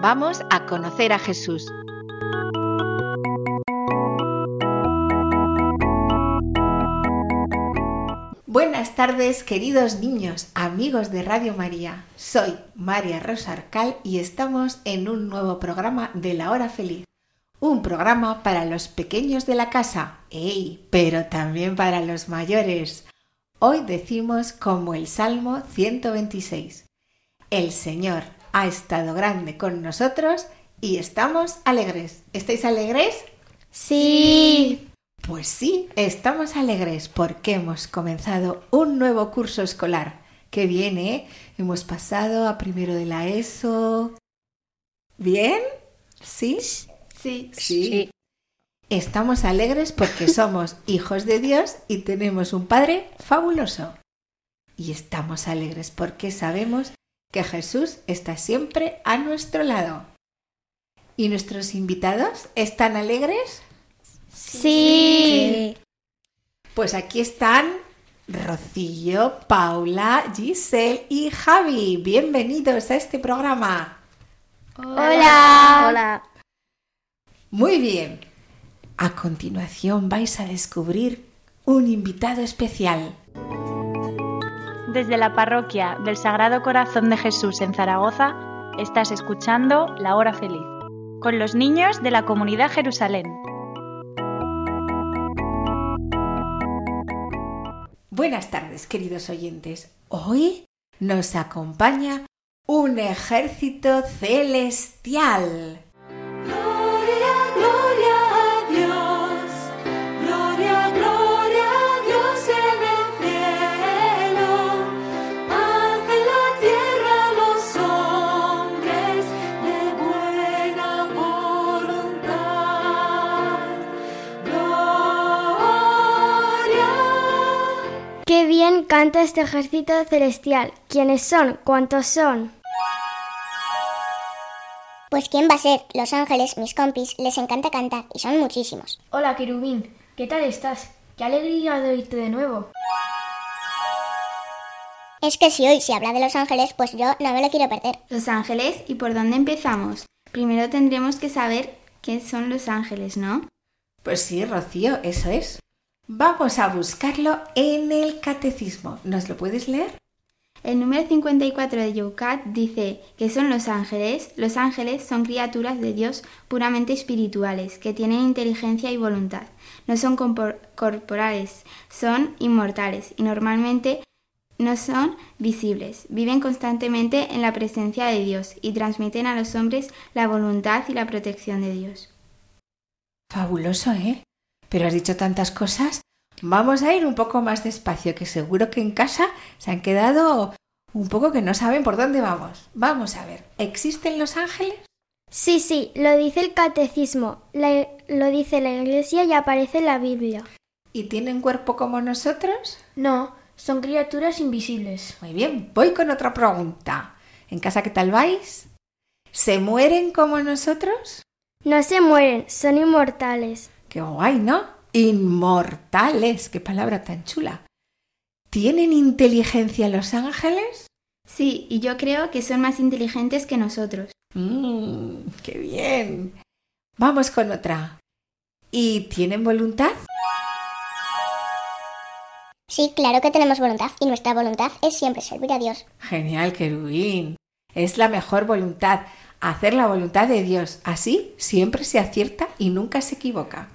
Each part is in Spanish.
vamos a conocer a Jesús. Buenas tardes, queridos niños, amigos de Radio María. Soy María Rosa Arcal y estamos en un nuevo programa de La Hora Feliz. Un programa para los pequeños de la casa, ¡ey! Pero también para los mayores. Hoy decimos como el Salmo 126. El Señor ha estado grande con nosotros y estamos alegres. ¿Estáis alegres? Sí. Pues sí, estamos alegres porque hemos comenzado un nuevo curso escolar. que viene! Hemos pasado a primero de la ESO. ¿Bien? ¿Sí? Sí. Sí. Estamos alegres porque somos hijos de Dios y tenemos un Padre fabuloso. Y estamos alegres porque sabemos que Jesús está siempre a nuestro lado. ¿Y nuestros invitados están alegres? Sí. Pues aquí están Rocío, Paula, Giselle y Javi. Bienvenidos a este programa. Hola. Hola. Muy bien. A continuación vais a descubrir un invitado especial. Desde la parroquia del Sagrado Corazón de Jesús en Zaragoza, estás escuchando La Hora Feliz, con los niños de la comunidad Jerusalén. Buenas tardes, queridos oyentes. Hoy nos acompaña un ejército celestial. Canta este ejército celestial. ¿Quiénes son? ¿Cuántos son? Pues quién va a ser, los ángeles, mis compis, les encanta cantar y son muchísimos. Hola, querubín. ¿Qué tal estás? Qué alegría de oírte de nuevo. Es que si hoy se habla de los ángeles, pues yo no me lo quiero perder. Los ángeles, ¿y por dónde empezamos? Primero tendremos que saber qué son los ángeles, ¿no? Pues sí, Rocío, eso es. Vamos a buscarlo en el catecismo. ¿Nos lo puedes leer? El número 54 de Yucat dice que son los ángeles. Los ángeles son criaturas de Dios puramente espirituales, que tienen inteligencia y voluntad. No son corporales, son inmortales y normalmente no son visibles. Viven constantemente en la presencia de Dios y transmiten a los hombres la voluntad y la protección de Dios. Fabuloso, ¿eh? Pero has dicho tantas cosas. Vamos a ir un poco más despacio, que seguro que en casa se han quedado un poco que no saben por dónde vamos. Vamos a ver, ¿existen los ángeles? Sí, sí, lo dice el catecismo, la- lo dice la iglesia y aparece en la Biblia. ¿Y tienen cuerpo como nosotros? No, son criaturas invisibles. Muy bien, voy con otra pregunta. ¿En casa qué tal vais? ¿Se mueren como nosotros? No se mueren, son inmortales. Qué guay, ¿no? Inmortales, qué palabra tan chula. ¿Tienen inteligencia los ángeles? Sí, y yo creo que son más inteligentes que nosotros. Mmm, qué bien. Vamos con otra. ¿Y tienen voluntad? Sí, claro que tenemos voluntad y nuestra voluntad es siempre servir a Dios. Genial, querubín. Es la mejor voluntad, hacer la voluntad de Dios. Así siempre se acierta y nunca se equivoca.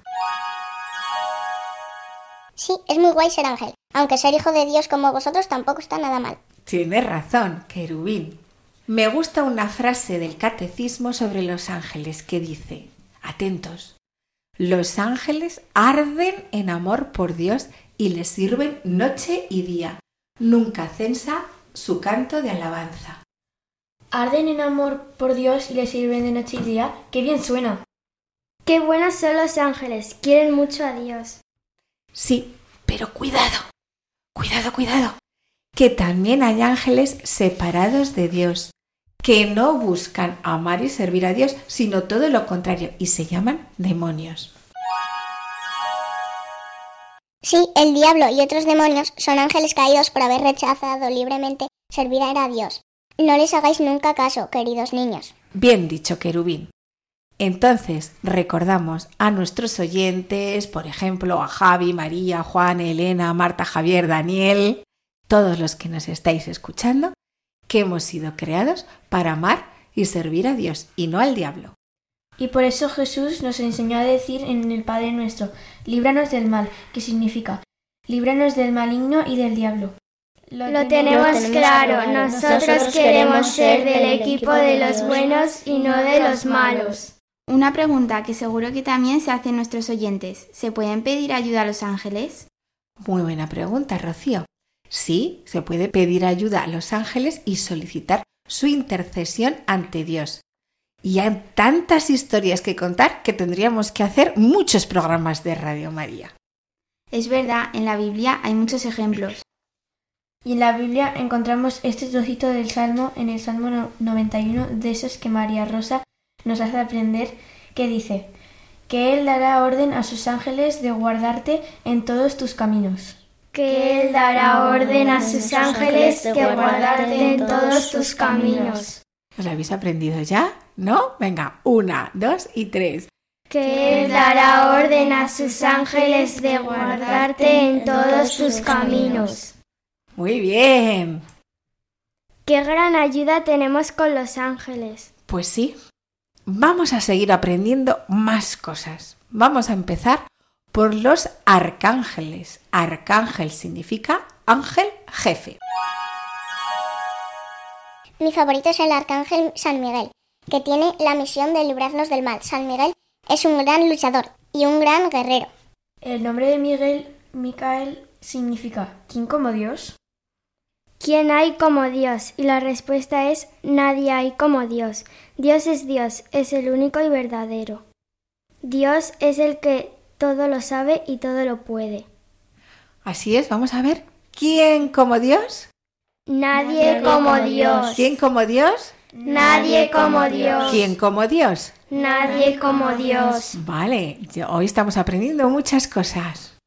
Sí, es muy guay ser ángel, aunque ser hijo de Dios como vosotros tampoco está nada mal. Tienes razón, querubín. Me gusta una frase del catecismo sobre los ángeles que dice, atentos, los ángeles arden en amor por Dios y les sirven noche y día. Nunca censa su canto de alabanza. Arden en amor por Dios y le sirven de noche y día. ¡Qué bien suena! Qué buenos son los ángeles, quieren mucho a Dios. Sí, pero cuidado, cuidado, cuidado, que también hay ángeles separados de Dios, que no buscan amar y servir a Dios, sino todo lo contrario, y se llaman demonios. Sí, el diablo y otros demonios son ángeles caídos por haber rechazado libremente servir a Dios. No les hagáis nunca caso, queridos niños. Bien dicho, querubín. Entonces, recordamos a nuestros oyentes, por ejemplo, a Javi, María, Juan, Elena, Marta, Javier, Daniel, todos los que nos estáis escuchando, que hemos sido creados para amar y servir a Dios y no al diablo. Y por eso Jesús nos enseñó a decir en el Padre nuestro, líbranos del mal, que significa, líbranos del maligno y del diablo. Lo, tenemos, claro, nosotros queremos ser del equipo de los buenos y no de los malos. Una pregunta que seguro que también se hacen nuestros oyentes. ¿Se pueden pedir ayuda a los ángeles? Muy buena pregunta, Rocío. Sí, se puede pedir ayuda a los ángeles y solicitar su intercesión ante Dios. Y hay tantas historias que contar que tendríamos que hacer muchos programas de Radio María. Es verdad, en la Biblia hay muchos ejemplos. Y en la Biblia encontramos este trocito del Salmo en el Salmo 91 de esos que María Rosa nos hace aprender que dice que Él dará orden a sus ángeles de guardarte en todos tus caminos. Que Él dará orden a sus ángeles de guardarte en todos tus caminos. ¿Os habéis aprendido ya? ¿No? Venga, una, dos y tres. Que Él dará orden a sus ángeles de guardarte en todos tus caminos. Muy bien. Qué gran ayuda tenemos con los ángeles. Pues sí. Vamos a seguir aprendiendo más cosas. Vamos a empezar por los arcángeles. Arcángel significa ángel jefe. Mi favorito es el arcángel San Miguel, que tiene la misión de librarnos del mal. San Miguel es un gran luchador y un gran guerrero. El nombre de Miguel, Micael, significa ¿quién como Dios? ¿Quién hay como Dios? Y la respuesta es nadie hay como Dios. Dios es Dios, es el único y verdadero. Dios es el que todo lo sabe y todo lo puede. Así es, vamos a ver. ¿Quién como Dios? Nadie como Dios. ¿Quién como Dios? Nadie como Dios. ¿Quién como Dios? Nadie como Dios. Vale, hoy estamos aprendiendo muchas cosas.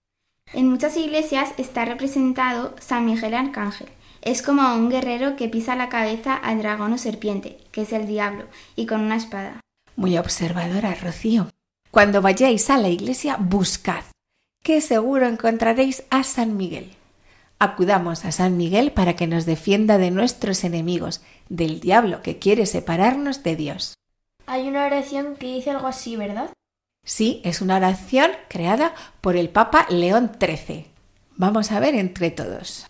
En muchas iglesias está representado San Miguel Arcángel. Es como un guerrero que pisa la cabeza al dragón o serpiente, que es el diablo, y con una espada. Muy observadora, Rocío. Cuando vayáis a la iglesia, buscad, que seguro encontraréis a San Miguel. Acudamos a San Miguel para que nos defienda de nuestros enemigos, del diablo que quiere separarnos de Dios. Hay una oración que dice algo así, ¿verdad? Sí, es una oración creada por el Papa León XIII. Vamos a ver entre todos.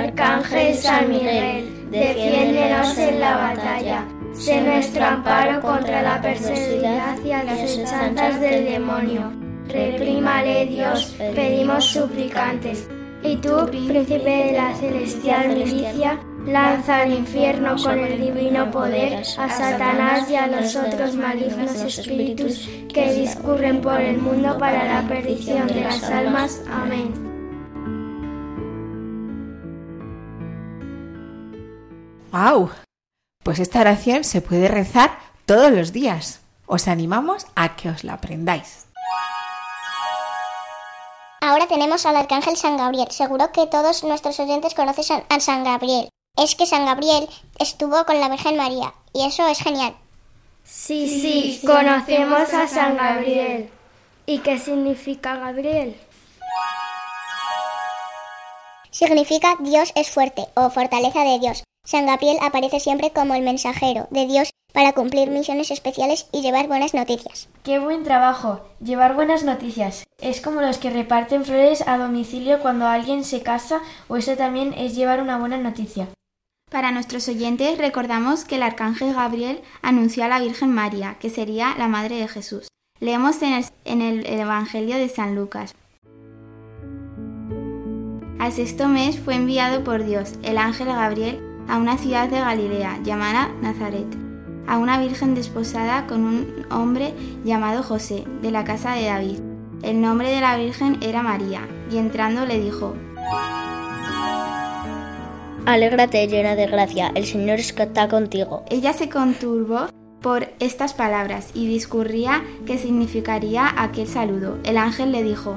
Arcángel San Miguel, defiéndenos en la batalla. Sé nuestro amparo contra la perversidad y las acechanzas del demonio. Reprímale Dios, pedimos suplicantes. Y tú, príncipe de la celestial milicia, lanza al infierno con el divino poder a Satanás y a los otros malignos espíritus que discurren por el mundo para la perdición de las almas. Amén. ¡Wow! Pues esta oración se puede rezar todos los días. Os animamos a que os la aprendáis. Ahora tenemos al arcángel San Gabriel. Seguro que todos nuestros oyentes conocen a San Gabriel. Es que San Gabriel estuvo con la Virgen María y eso es genial. Sí, sí, conocemos a San Gabriel. ¿Y qué significa Gabriel? Significa Dios es fuerte o fortaleza de Dios. San Gabriel aparece siempre como el mensajero de Dios para cumplir misiones especiales y llevar buenas noticias. ¡Qué buen trabajo! Llevar buenas noticias. Es como los que reparten flores a domicilio cuando alguien se casa o eso también es llevar una buena noticia. Para nuestros oyentes recordamos que el arcángel Gabriel anunció a la Virgen María, que sería la madre de Jesús. Leemos en el, en el Evangelio de San Lucas. Al sexto mes fue enviado por Dios el ángel Gabriel a una ciudad de Galilea llamada Nazaret, a una virgen desposada con un hombre llamado José, de la casa de David. El nombre de la virgen era María, y entrando le dijo, Alégrate llena de gracia, el Señor está contigo. Ella se conturbó por estas palabras y discurría qué significaría aquel saludo. El ángel le dijo,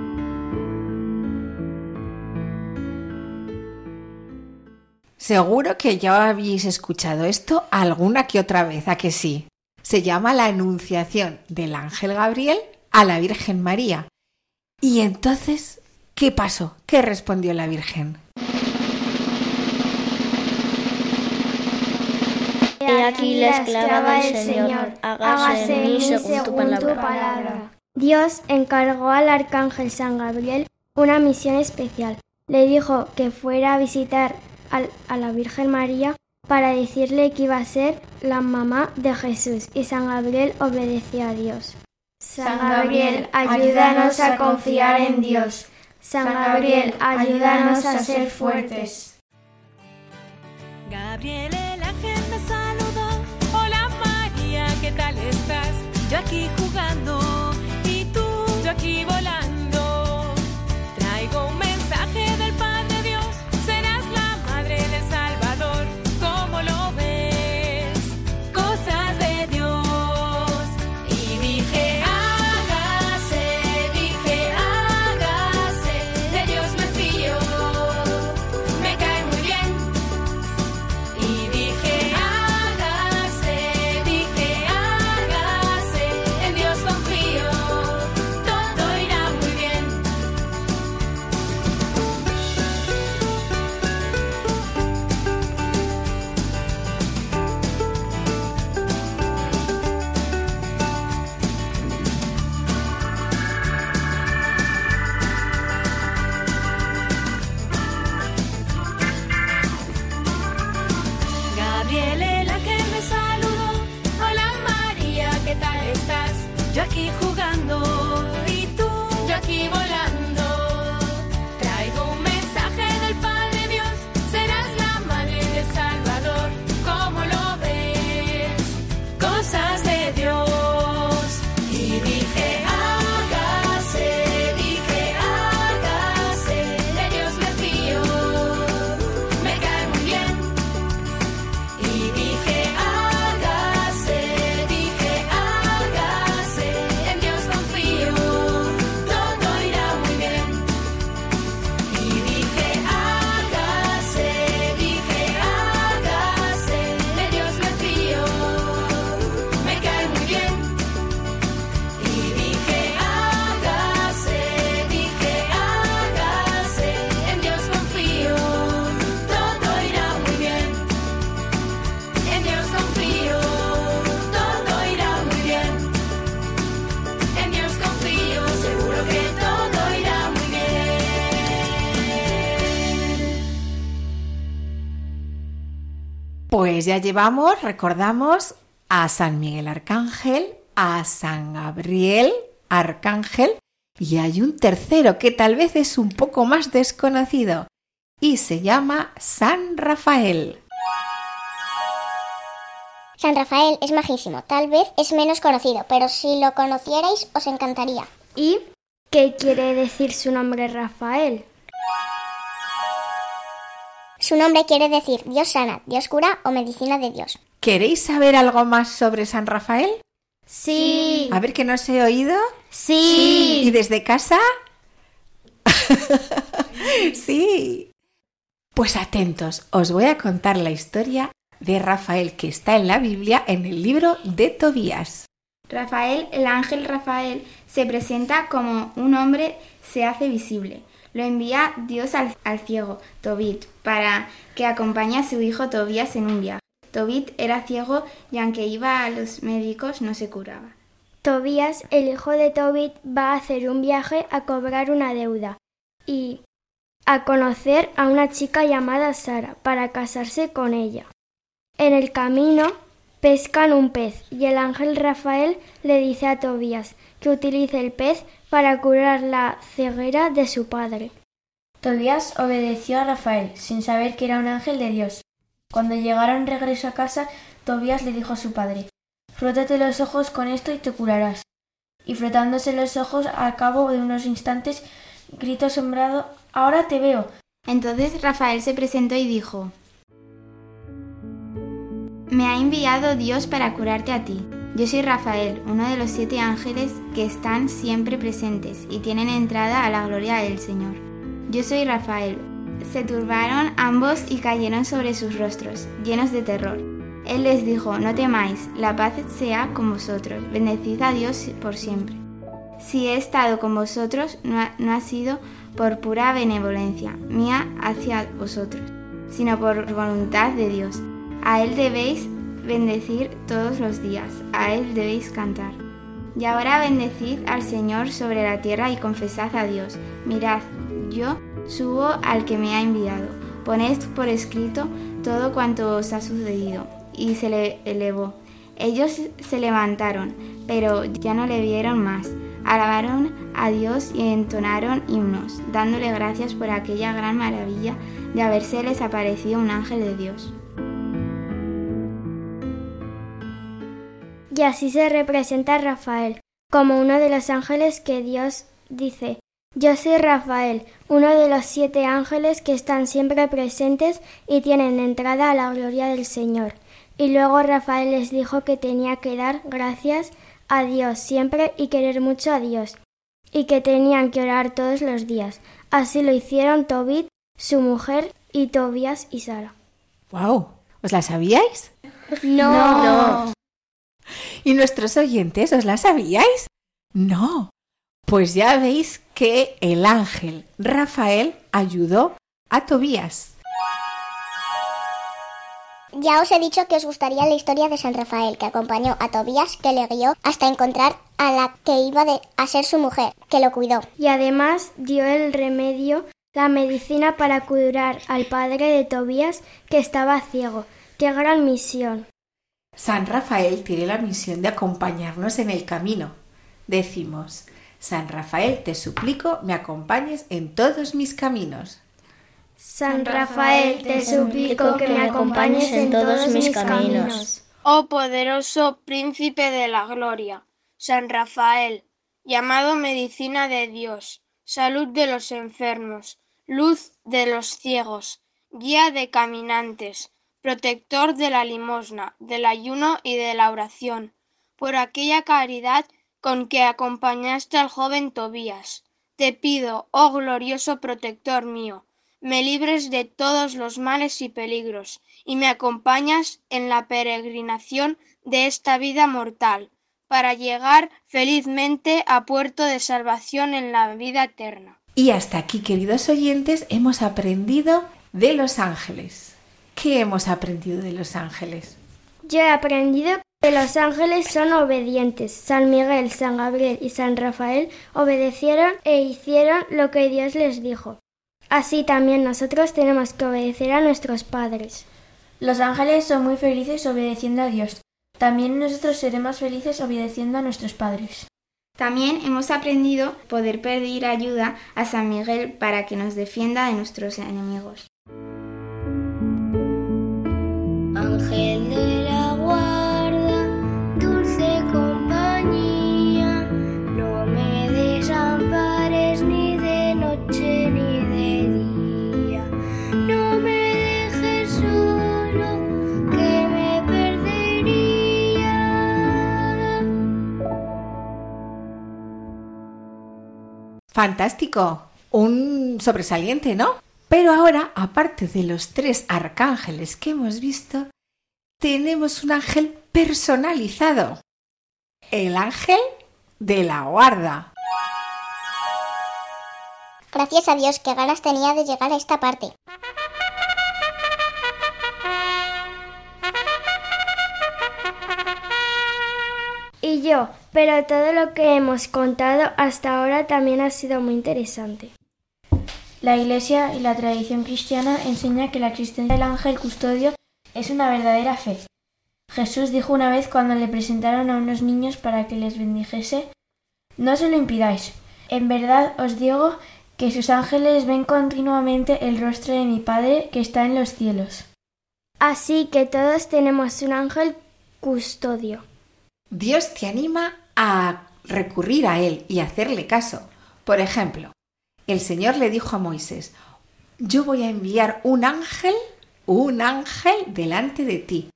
Seguro que ya habéis escuchado esto alguna que otra vez, ¿a que sí? Se llama la Anunciación del Ángel Gabriel a la Virgen María. Y entonces, ¿qué pasó? ¿Qué respondió la Virgen? He aquí la esclava del Señor, hágase en mí según tu palabra. Dios encargó al arcángel San Gabriel una misión especial. Le dijo que fuera a visitar a la Virgen María para decirle que iba a ser la mamá de Jesús y San Gabriel obedeció a Dios. San Gabriel, ayúdanos a confiar en Dios. San Gabriel, ayúdanos a ser fuertes. Gabriel el ángel me saludó. Hola María, ¿qué tal estás? Yo aquí Pues ya llevamos, recordamos, a San Miguel Arcángel, a San Gabriel Arcángel y hay un tercero que tal vez es un poco más desconocido y se llama San Rafael. San Rafael es majísimo, tal vez es menos conocido, pero si lo conocierais os encantaría. ¿Y qué quiere decir su nombre Rafael? Su nombre quiere decir Dios sana, Dios cura o medicina de Dios. ¿Queréis saber algo más sobre San Rafael? Sí. A ver que no os he oído. Sí. ¿Y desde casa? sí. Pues atentos, os voy a contar la historia de Rafael que está en la Biblia en el libro de Tobías. Rafael, el ángel Rafael, se presenta como un hombre se hace visible. Lo envía Dios al, al ciego, Tobit, para que acompañe a su hijo Tobías en un viaje. Tobit era ciego y aunque iba a los médicos no se curaba. Tobías, el hijo de Tobit, va a hacer un viaje a cobrar una deuda y a conocer a una chica llamada Sara para casarse con ella. En el camino pescan un pez y el ángel Rafael le dice a Tobías que utilice el pez para curar la ceguera de su padre. Tobías obedeció a Rafael sin saber que era un ángel de Dios. Cuando llegaron regreso a casa, Tobías le dijo a su padre Frótate los ojos con esto y te curarás. Y frotándose los ojos, al cabo de unos instantes, gritó asombrado Ahora te veo. Entonces Rafael se presentó y dijo Me ha enviado Dios para curarte a ti. Yo soy Rafael, uno de los siete ángeles que están siempre presentes y tienen entrada a la gloria del Señor. Yo soy Rafael. Se turbaron ambos y cayeron sobre sus rostros, llenos de terror. Él les dijo, no temáis, la paz sea con vosotros, bendecid a Dios por siempre. Si he estado con vosotros, no ha, no ha sido por pura benevolencia mía hacia vosotros, sino por voluntad de Dios. A Él debéis bendecir todos los días, a Él debéis cantar. Y ahora bendecid al Señor sobre la tierra y confesad a Dios. Mirad, yo subo al que me ha enviado. Poned por escrito todo cuanto os ha sucedido. Y se le elevó. Ellos se levantaron, pero ya no le vieron más. Alabaron a Dios y entonaron himnos, dándole gracias por aquella gran maravilla de habérseles aparecido un ángel de Dios. Y así se representa a Rafael, como uno de los ángeles que Dios dice, yo soy Rafael, uno de los siete ángeles que están siempre presentes y tienen entrada a la gloria del Señor. Y luego Rafael les dijo que tenía que dar gracias a Dios siempre y querer mucho a Dios, y que tenían que orar todos los días. Así lo hicieron Tobit, su mujer, y Tobías y Sara. ¡Wow! ¿Os la sabíais? No. No. ¿Y nuestros oyentes os la sabíais? No. Pues ya veis que el ángel Rafael ayudó a Tobías. Ya os he dicho que os gustaría la historia de San Rafael, que acompañó a Tobías, que le guió hasta encontrar a la que iba de- a ser su mujer, que lo cuidó. Y además dio el remedio, la medicina para curar al padre de Tobías que estaba ciego. ¡Qué gran misión! San Rafael tiene la misión de acompañarnos en el camino. Decimos, San Rafael, te suplico, me acompañes en todos mis caminos. San Rafael, te suplico que me acompañes en todos mis caminos. Oh poderoso príncipe de la gloria, San Rafael, llamado medicina de Dios, salud de los enfermos, luz de los ciegos, guía de caminantes, protector de la limosna, del ayuno y de la oración, por aquella caridad con que acompañaste al joven Tobías. Te pido, oh glorioso protector mío, me libres de todos los males y peligros, y me acompañas en la peregrinación de esta vida mortal, para llegar felizmente a puerto de salvación en la vida eterna. Y hasta aquí, queridos oyentes, hemos aprendido de los ángeles. ¿Qué hemos aprendido de los ángeles? Yo he aprendido que los ángeles son obedientes. San Miguel, San Gabriel y San Rafael obedecieron e hicieron lo que Dios les dijo. Así también nosotros tenemos que obedecer a nuestros padres. Los ángeles son muy felices obedeciendo a Dios. También nosotros seremos felices obedeciendo a nuestros padres. También hemos aprendido poder pedir ayuda a San Miguel para que nos defienda de nuestros enemigos. Ángel de la guarda, dulce compañía, no me desampares ni de noche ni de día, no me dejes solo, que me perdería. Fantástico, un sobresaliente, ¿no? Pero ahora, aparte de los tres arcángeles que hemos visto, tenemos un ángel personalizado. El ángel de la guarda. Gracias a Dios, qué ganas tenía de llegar a esta parte. Y yo, pero todo lo que hemos contado hasta ahora también ha sido muy interesante. La Iglesia y la tradición cristiana enseña que la existencia del ángel custodio es una verdadera fe. Jesús dijo una vez cuando le presentaron a unos niños para que les bendijese, No se lo impidáis. En verdad os digo que sus ángeles ven continuamente el rostro de mi Padre que está en los cielos. Así que todos tenemos un ángel custodio. Dios te anima a recurrir a Él y hacerle caso. Por ejemplo, el Señor le dijo a Moisés, yo voy a enviar un ángel, un ángel delante de ti,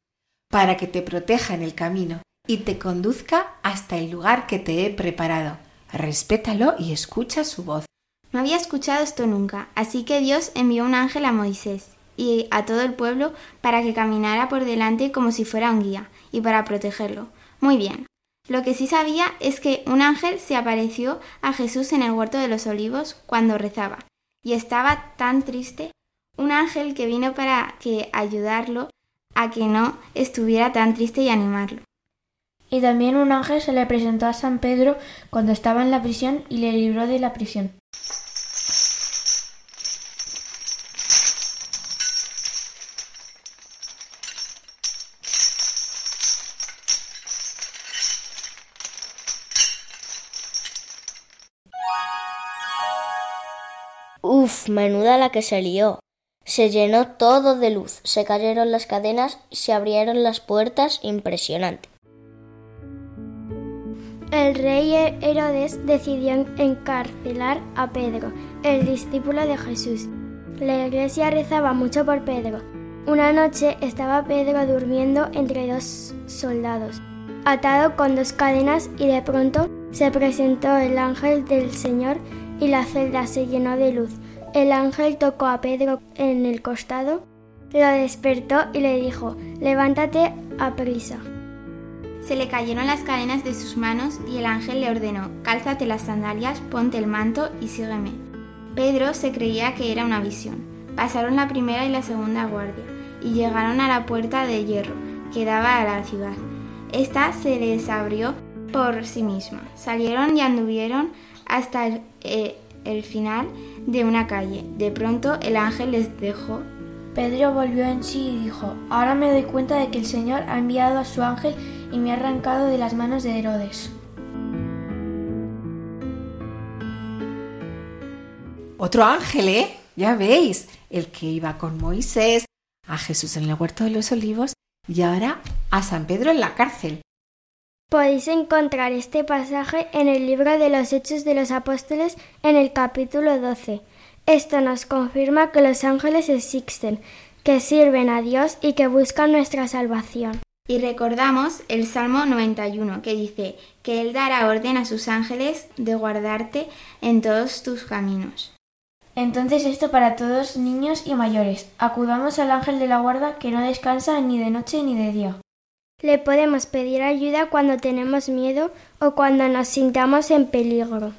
para que te proteja en el camino y te conduzca hasta el lugar que te he preparado. Respétalo y escucha su voz. No había escuchado esto nunca, así que Dios envió un ángel a Moisés y a todo el pueblo para que caminara por delante como si fuera un guía y para protegerlo. Muy bien. Lo que sí sabía es que un ángel se apareció a Jesús en el huerto de los olivos cuando rezaba, y estaba tan triste, un ángel que vino para que ayudarlo a que no estuviera tan triste y animarlo. Y también un ángel se le presentó a San Pedro cuando estaba en la prisión y le libró de la prisión. Menuda la que se lió. Se llenó todo de luz, se cayeron las cadenas, se abrieron las puertas, impresionante. El rey Herodes decidió encarcelar a Pedro, el discípulo de Jesús. La iglesia rezaba mucho por Pedro. Una noche estaba Pedro durmiendo entre dos soldados, atado con dos cadenas y de pronto se presentó el ángel del Señor y la celda se llenó de luz. El ángel tocó a Pedro en el costado, lo despertó y le dijo, levántate a prisa. Se le cayeron las cadenas de sus manos y el ángel le ordenó, cálzate las sandalias, ponte el manto y sígueme. Pedro se creía que era una visión. Pasaron la primera y la segunda guardia y llegaron a la puerta de hierro que daba a la ciudad. Esta se les abrió por sí misma. Salieron y anduvieron hasta el, eh, el final de una calle. De pronto el ángel les dejó. Pedro volvió en sí y dijo, Ahora me doy cuenta de que el Señor ha enviado a su ángel y me ha arrancado de las manos de Herodes. Otro ángel, ¿eh? Ya veis, el que iba con Moisés, a Jesús en el huerto de los olivos y ahora a San Pedro en la cárcel. Podéis encontrar este pasaje en el libro de los Hechos de los Apóstoles en el capítulo 12. Esto nos confirma que los ángeles existen, que sirven a Dios y que buscan nuestra salvación. Y recordamos el Salmo 91 que dice que Él dará orden a sus ángeles de guardarte en todos tus caminos. Entonces esto para todos niños y mayores. Acudamos al ángel de la guarda que no descansa ni de noche ni de día. Le podemos pedir ayuda cuando tenemos miedo o cuando nos sintamos en peligro.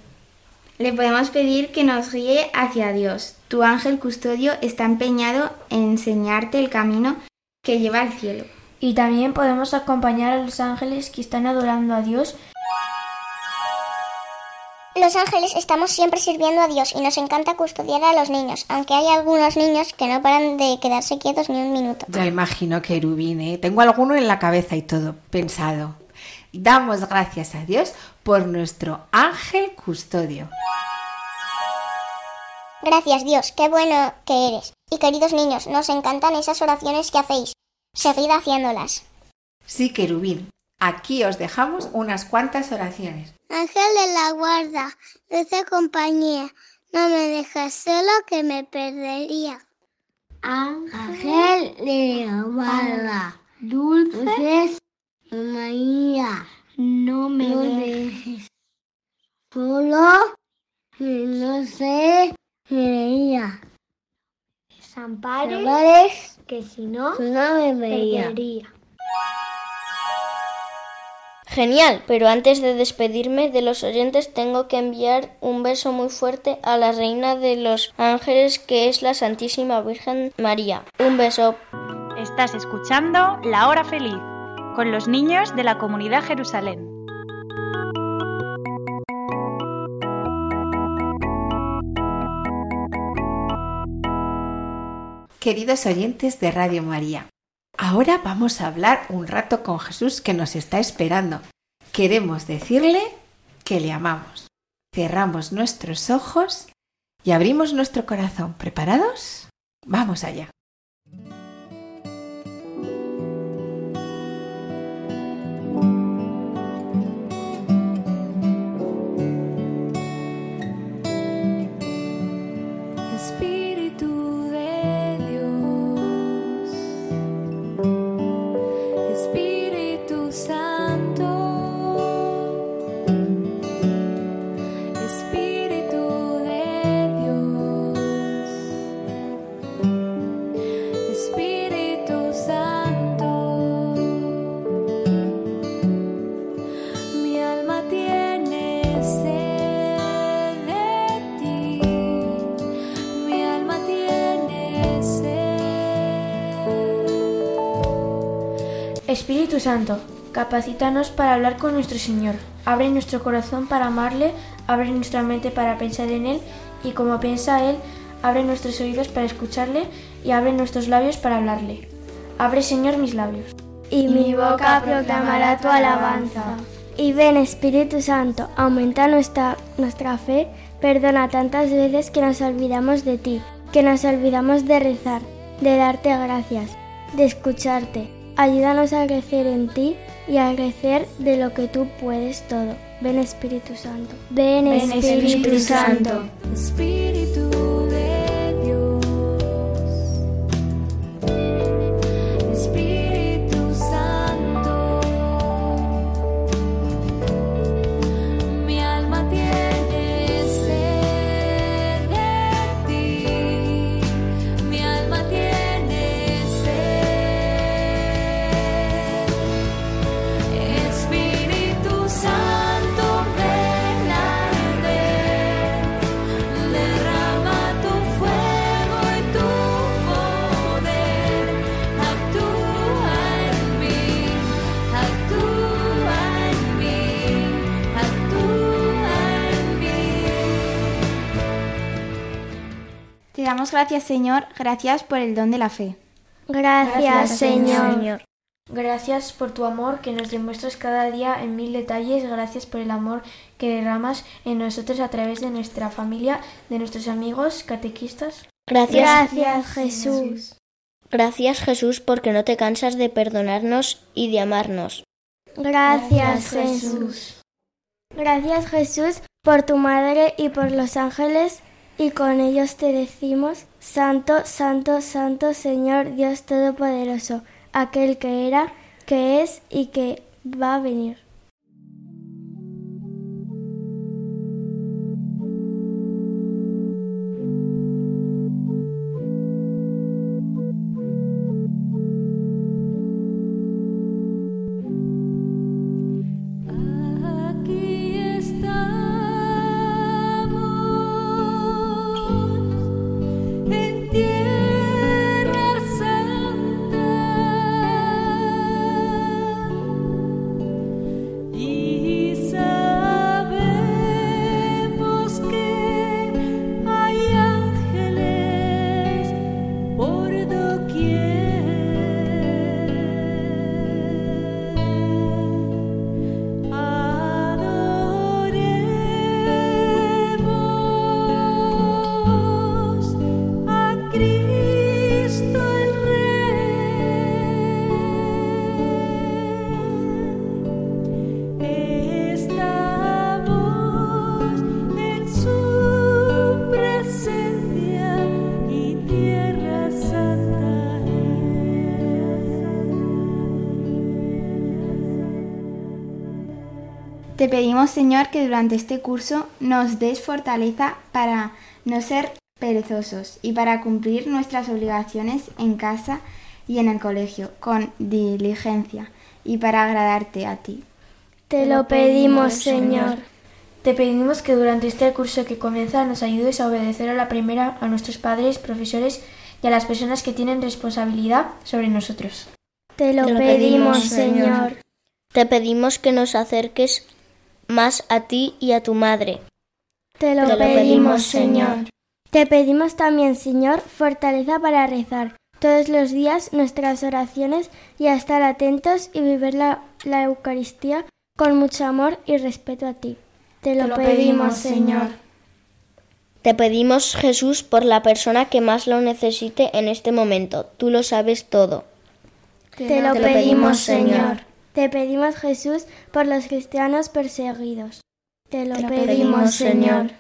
Le podemos pedir que nos guíe hacia Dios. Tu ángel custodio está empeñado en enseñarte el camino que lleva al cielo. Y también podemos acompañar a los ángeles que están adorando a Dios. Los ángeles estamos siempre sirviendo a Dios y nos encanta custodiar a los niños, aunque hay algunos niños que no paran de quedarse quietos ni un minuto. Ya imagino que ¿eh? Tengo alguno en la cabeza y todo pensado. Damos gracias a Dios por nuestro ángel custodio. Gracias Dios, qué bueno que eres. Y queridos niños, nos encantan esas oraciones que hacéis. Seguid haciéndolas. Sí, querubín. Aquí os dejamos unas cuantas oraciones. Ángel de la guarda, dulce compañía, no me dejes solo que me perdería. Ángel de la guarda, dulce compañía, no me dejes solo que no sé veía. Desampares, que si no, no me veía. Genial, pero antes de despedirme de los oyentes tengo que enviar un beso muy fuerte a la reina de los ángeles que es la Santísima Virgen María. Un beso. Estás escuchando La Hora Feliz con los niños de la comunidad Jerusalén. Queridos oyentes de Radio María, ahora vamos a hablar un rato con Jesús que nos está esperando. Queremos decirle que le amamos. Cerramos nuestros ojos y abrimos nuestro corazón. ¿Preparados? Vamos allá. Espíritu Santo, capacítanos para hablar con nuestro Señor. Abre nuestro corazón para amarle, abre nuestra mente para pensar en Él y como piensa Él, abre nuestros oídos para escucharle y abre nuestros labios para hablarle. Abre Señor mis labios. y mi boca proclamará tu alabanza. Y ven Espíritu Santo, aumenta nuestra, nuestra fe, perdona tantas veces que nos olvidamos de ti, que nos olvidamos de rezar, de darte gracias, de escucharte. Ayúdanos a crecer en ti y a crecer de lo que tú puedes todo. Ven Espíritu Santo. Ven, Ven, Espíritu Santo. Espíritu damos gracias, Señor, gracias por el don de la fe. Gracias, Señor. Gracias por tu amor que nos demuestras cada día en mil detalles. Gracias por el amor que derramas en nosotros a través de nuestra familia, de nuestros amigos, catequistas. Gracias. Gracias, Jesús. Gracias Jesús porque no te cansas de perdonarnos y de amarnos. Gracias, Jesús. Gracias, Jesús, por tu madre y por los ángeles, y con ellos te decimos, Santo, Santo, Santo, Señor Dios Todopoderoso, aquel que era, que es y que va a venir. Te pedimos, Señor, que durante este curso nos des fortaleza para no ser perezosos y para cumplir nuestras obligaciones en casa y en el colegio con diligencia y para agradarte a ti. Te lo pedimos, Señor. Te pedimos que durante este curso que comienza nos ayudes a obedecer a la primera a nuestros padres, profesores y a las personas que tienen responsabilidad sobre nosotros. Te lo, pedimos, Señor. Te pedimos que nos acerques más a ti y a tu madre. Te lo, Te lo pedimos, pedimos, Señor. Te pedimos también, Señor, fortaleza para rezar todos los días nuestras oraciones y a estar atentos y vivir la, la Eucaristía con mucho amor y respeto a ti. Te lo, pedimos, Señor. Te pedimos, Jesús, por la persona que más lo necesite en este momento. Tú lo sabes todo. Te lo pedimos, Señor. Te pedimos, Jesús, por los cristianos perseguidos. Te lo pedimos, Señor.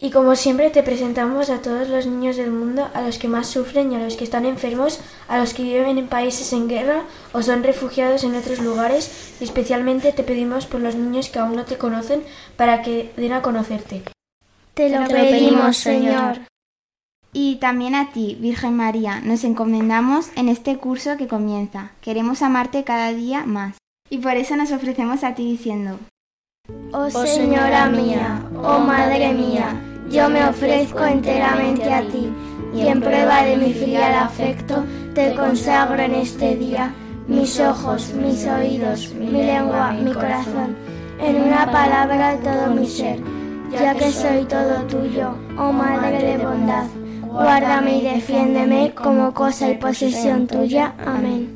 Y como siempre te presentamos a todos los niños del mundo, a los que más sufren y a los que están enfermos, a los que viven en países en guerra o son refugiados en otros lugares, y especialmente te pedimos por los niños que aún no te conocen para que den a conocerte. Te lo pedimos, Señor. Y también a ti, Virgen María, nos encomendamos en este curso que comienza. Queremos amarte cada día más. Y por eso nos ofrecemos a ti diciendo, Oh Señora mía, oh Madre mía, yo me ofrezco enteramente a ti y en prueba de mi filial afecto te consagro en este día mis ojos, mis oídos, mi lengua, mi corazón, en una palabra todo mi ser, ya que soy todo tuyo, oh Madre de bondad. Guárdame y defiéndeme como cosa y posesión tuya. Amén.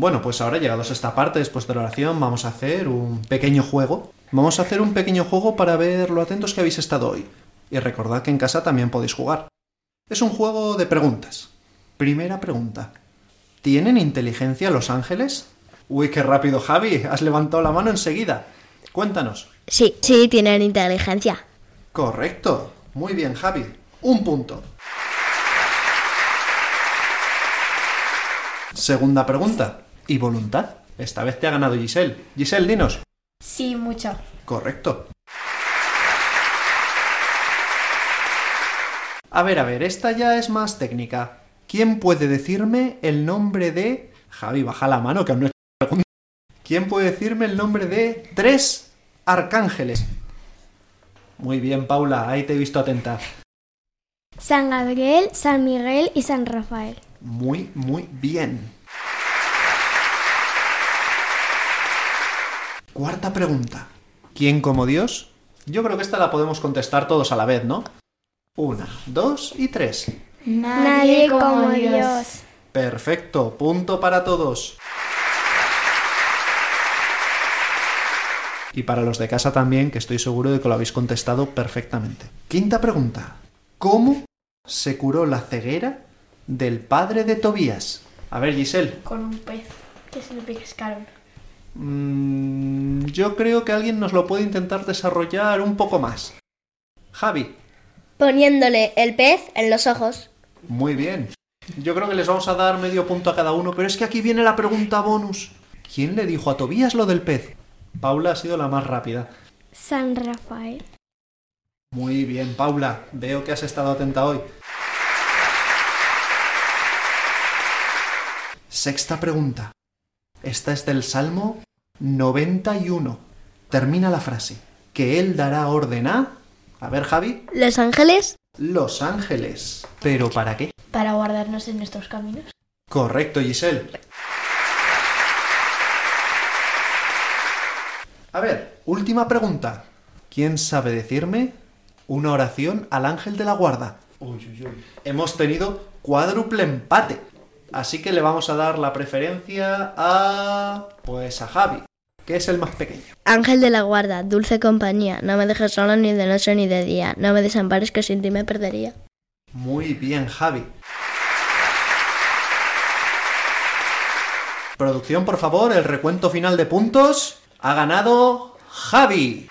Bueno, pues ahora llegados a esta parte, después de la oración, vamos a hacer un pequeño juego. Vamos a hacer un pequeño juego para ver lo atentos que habéis estado hoy. Y recordad que en casa también podéis jugar. Es un juego de preguntas. Primera pregunta. ¿Tienen inteligencia los ángeles? Uy, qué rápido, Javi. Has levantado la mano enseguida. Cuéntanos. Sí, sí, tienen inteligencia. Correcto. Muy bien, Javi. Un punto. Segunda pregunta. ¿Y voluntad? Esta vez te ha ganado Giselle. Giselle, dinos. Sí, mucho. Correcto. A ver, a ver, esta ya es más técnica. ¿Quién puede decirme el nombre de... Javi, baja la mano, que aún no es pregunta. ¿Quién puede decirme el nombre de tres arcángeles? Muy bien, Paula, ahí te he visto atenta. San Gabriel, San Miguel y San Rafael. Muy, muy bien. Cuarta pregunta. ¿Quién como Dios? Yo creo que esta la podemos contestar todos a la vez, ¿no? Una, dos y tres. Nadie como Dios. Perfecto, punto para todos. Y para los de casa también, que estoy seguro de que lo habéis contestado perfectamente. Quinta pregunta. ¿Cómo se curó la ceguera del padre de Tobías? A ver, Giselle. Con un pez que se le pescaron. Mm, yo creo que alguien nos lo puede intentar desarrollar un poco más. Javi. Poniéndole el pez en los ojos. Muy bien. Yo creo que les vamos a dar medio punto a cada uno, pero es que aquí viene la pregunta bonus. ¿Quién le dijo a Tobías lo del pez? Paula ha sido la más rápida. San Rafael. Muy bien, Paula. Veo que has estado atenta hoy. Sexta pregunta. Esta es del Salmo 91. Termina la frase. Que Él dará orden a... A ver, Javi. ¿Los ángeles? Los ángeles. ¿Pero para qué? Para guardarnos en nuestros caminos. Correcto, Giselle. A ver, última pregunta. ¿Quién sabe decirme una oración al ángel de la guarda? Uy, uy, uy. Hemos tenido cuádruple empate. Así que le vamos a dar la preferencia a... Pues a Javi. que es el más pequeño. Ángel de la guarda, dulce compañía, no me dejes solo ni de noche ni de día, no me desampares que sin ti me perdería. Muy bien, Javi. Producción, por favor, el recuento final de puntos. Ha ganado Javi.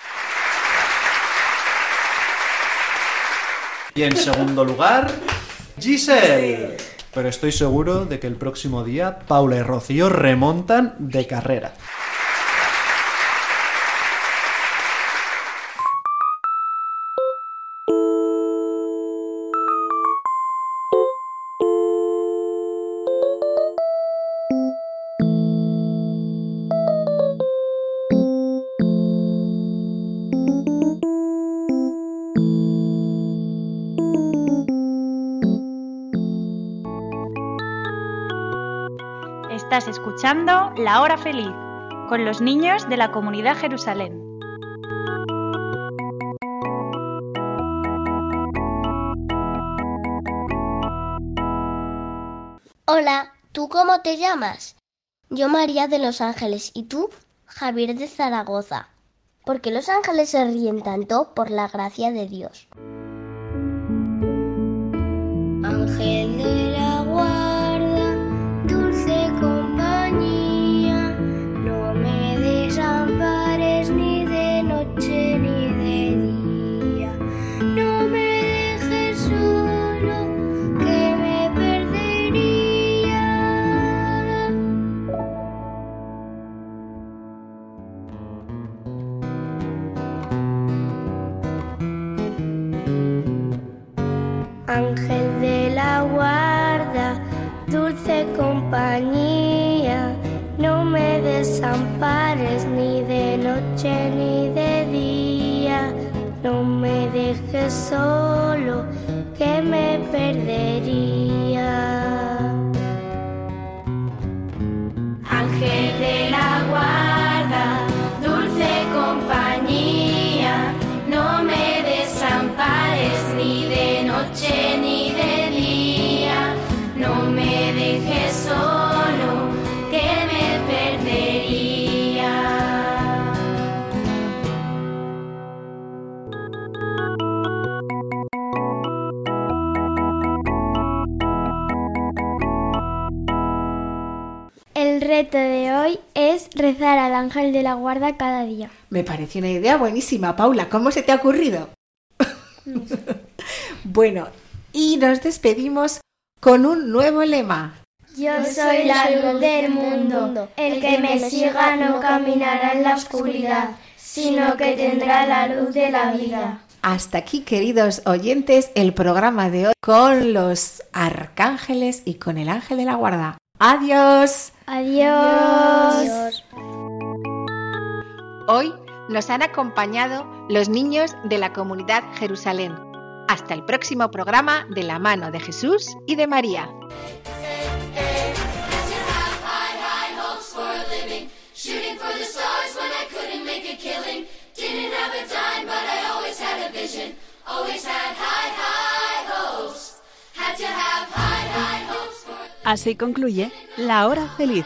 Y en segundo lugar, Giselle. Pero estoy seguro de que el próximo día Paula y Rocío remontan de carrera. Escuchando La Hora Feliz con los niños de la comunidad Jerusalén. Hola, ¿tú cómo te llamas? Yo María de Los Ángeles y tú Javier de Zaragoza. ¿Por qué los ángeles se ríen tanto por la gracia de Dios? Rezar al ángel de la guarda cada día. Me parece una idea buenísima, Paula. ¿Cómo se te ha ocurrido? bueno, y nos despedimos con un nuevo lema. Yo soy la luz del mundo. El que me siga no caminará en la oscuridad, sino que tendrá la luz de la vida. Hasta aquí, queridos oyentes, el programa de hoy con los arcángeles y con el ángel de la guarda. Adiós. Adiós. Hoy nos han acompañado los niños de la comunidad Jerusalén. Hasta el próximo programa de la mano de Jesús y de María. Así concluye La Hora Feliz,